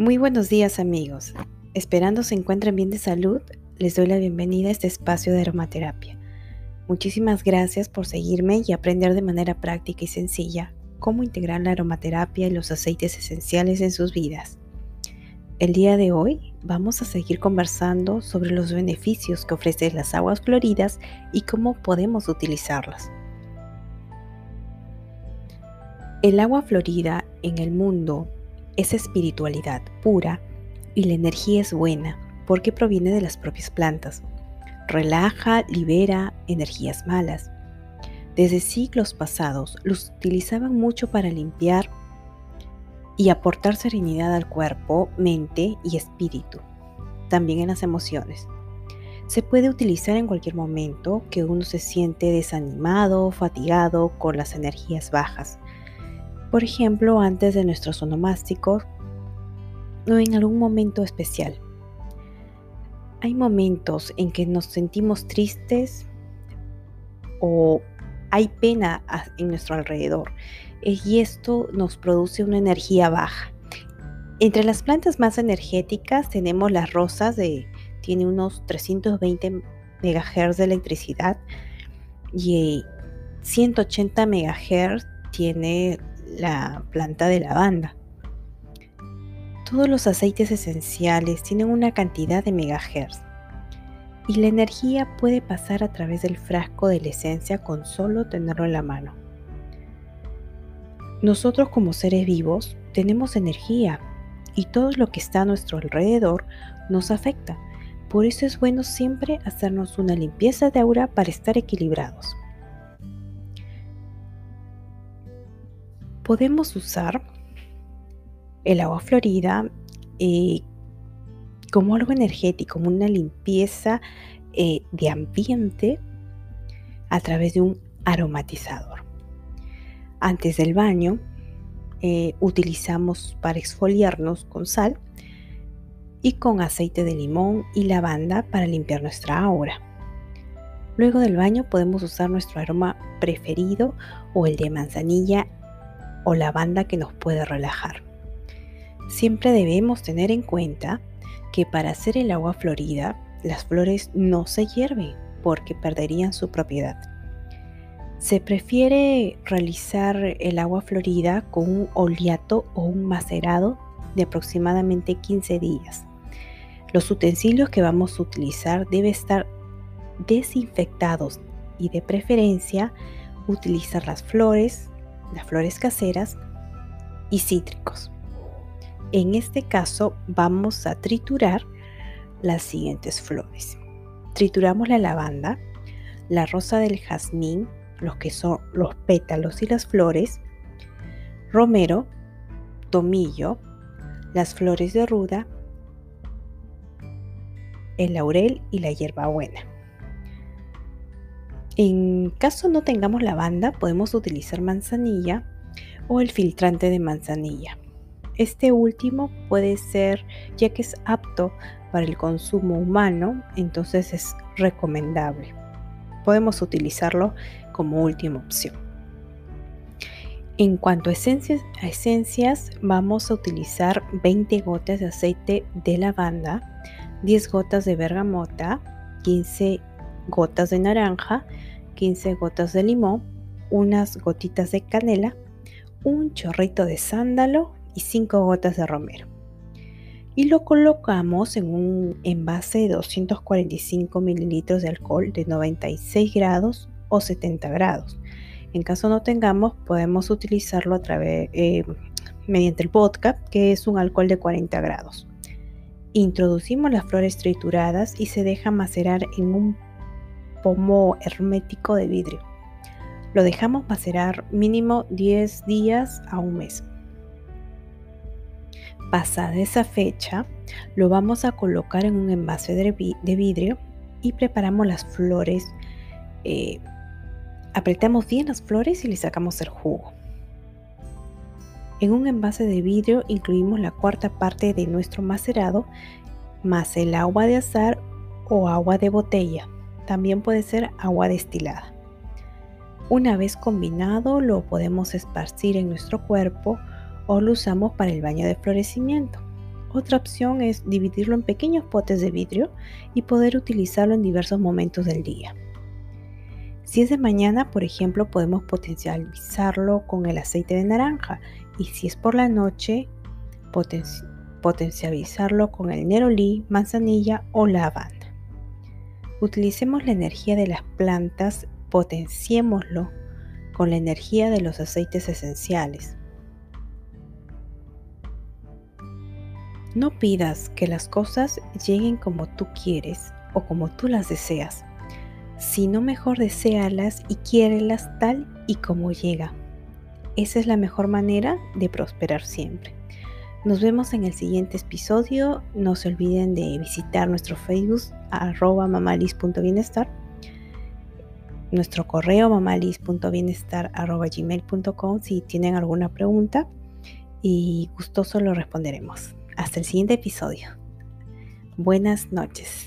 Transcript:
Muy buenos días amigos. Esperando se encuentren bien de salud, les doy la bienvenida a este espacio de aromaterapia. Muchísimas gracias por seguirme y aprender de manera práctica y sencilla cómo integrar la aromaterapia y los aceites esenciales en sus vidas. El día de hoy vamos a seguir conversando sobre los beneficios que ofrecen las aguas floridas y cómo podemos utilizarlas. El agua florida en el mundo es espiritualidad pura y la energía es buena porque proviene de las propias plantas. Relaja, libera energías malas. Desde siglos pasados los utilizaban mucho para limpiar y aportar serenidad al cuerpo, mente y espíritu, también en las emociones. Se puede utilizar en cualquier momento que uno se siente desanimado, fatigado, con las energías bajas por ejemplo, antes de nuestros onomásticos o en algún momento especial. Hay momentos en que nos sentimos tristes o hay pena en nuestro alrededor y esto nos produce una energía baja. Entre las plantas más energéticas tenemos las rosas de tiene unos 320 MHz de electricidad y 180 MHz tiene la planta de lavanda. Todos los aceites esenciales tienen una cantidad de megahertz y la energía puede pasar a través del frasco de la esencia con solo tenerlo en la mano. Nosotros como seres vivos tenemos energía y todo lo que está a nuestro alrededor nos afecta. Por eso es bueno siempre hacernos una limpieza de aura para estar equilibrados. Podemos usar el agua florida eh, como algo energético, como una limpieza eh, de ambiente a través de un aromatizador. Antes del baño eh, utilizamos para exfoliarnos con sal y con aceite de limón y lavanda para limpiar nuestra aura. Luego del baño podemos usar nuestro aroma preferido o el de manzanilla o la banda que nos puede relajar. Siempre debemos tener en cuenta que para hacer el agua florida, las flores no se hierven porque perderían su propiedad. Se prefiere realizar el agua florida con un oleato o un macerado de aproximadamente 15 días. Los utensilios que vamos a utilizar deben estar desinfectados y de preferencia utilizar las flores las flores caseras y cítricos. En este caso vamos a triturar las siguientes flores. Trituramos la lavanda, la rosa del jazmín, los que son los pétalos y las flores, romero, tomillo, las flores de ruda, el laurel y la hierbabuena. En caso no tengamos lavanda, podemos utilizar manzanilla o el filtrante de manzanilla. Este último puede ser, ya que es apto para el consumo humano, entonces es recomendable. Podemos utilizarlo como última opción. En cuanto a esencias, vamos a utilizar 20 gotas de aceite de lavanda, 10 gotas de bergamota, 15 gotas de naranja, 15 gotas de limón, unas gotitas de canela, un chorrito de sándalo y 5 gotas de romero. Y lo colocamos en un envase de 245 mililitros de alcohol de 96 grados o 70 grados. En caso no tengamos, podemos utilizarlo a través, eh, mediante el vodka, que es un alcohol de 40 grados. Introducimos las flores trituradas y se deja macerar en un pomo hermético de vidrio. Lo dejamos macerar mínimo 10 días a un mes. Pasada esa fecha, lo vamos a colocar en un envase de vidrio y preparamos las flores. Eh, apretamos bien las flores y le sacamos el jugo. En un envase de vidrio incluimos la cuarta parte de nuestro macerado más el agua de azar o agua de botella. También puede ser agua destilada. Una vez combinado lo podemos esparcir en nuestro cuerpo o lo usamos para el baño de florecimiento. Otra opción es dividirlo en pequeños potes de vidrio y poder utilizarlo en diversos momentos del día. Si es de mañana, por ejemplo, podemos potencializarlo con el aceite de naranja y si es por la noche, potencializarlo con el nerolí, manzanilla o lavanda. Utilicemos la energía de las plantas, potenciémoslo con la energía de los aceites esenciales. No pidas que las cosas lleguen como tú quieres o como tú las deseas, sino mejor deséalas y quiérelas tal y como llega. Esa es la mejor manera de prosperar siempre. Nos vemos en el siguiente episodio. No se olviden de visitar nuestro Facebook arroba mamalis.bienestar, nuestro correo mamalis.bienestar arroba gmail.com si tienen alguna pregunta y gustoso lo responderemos. Hasta el siguiente episodio. Buenas noches.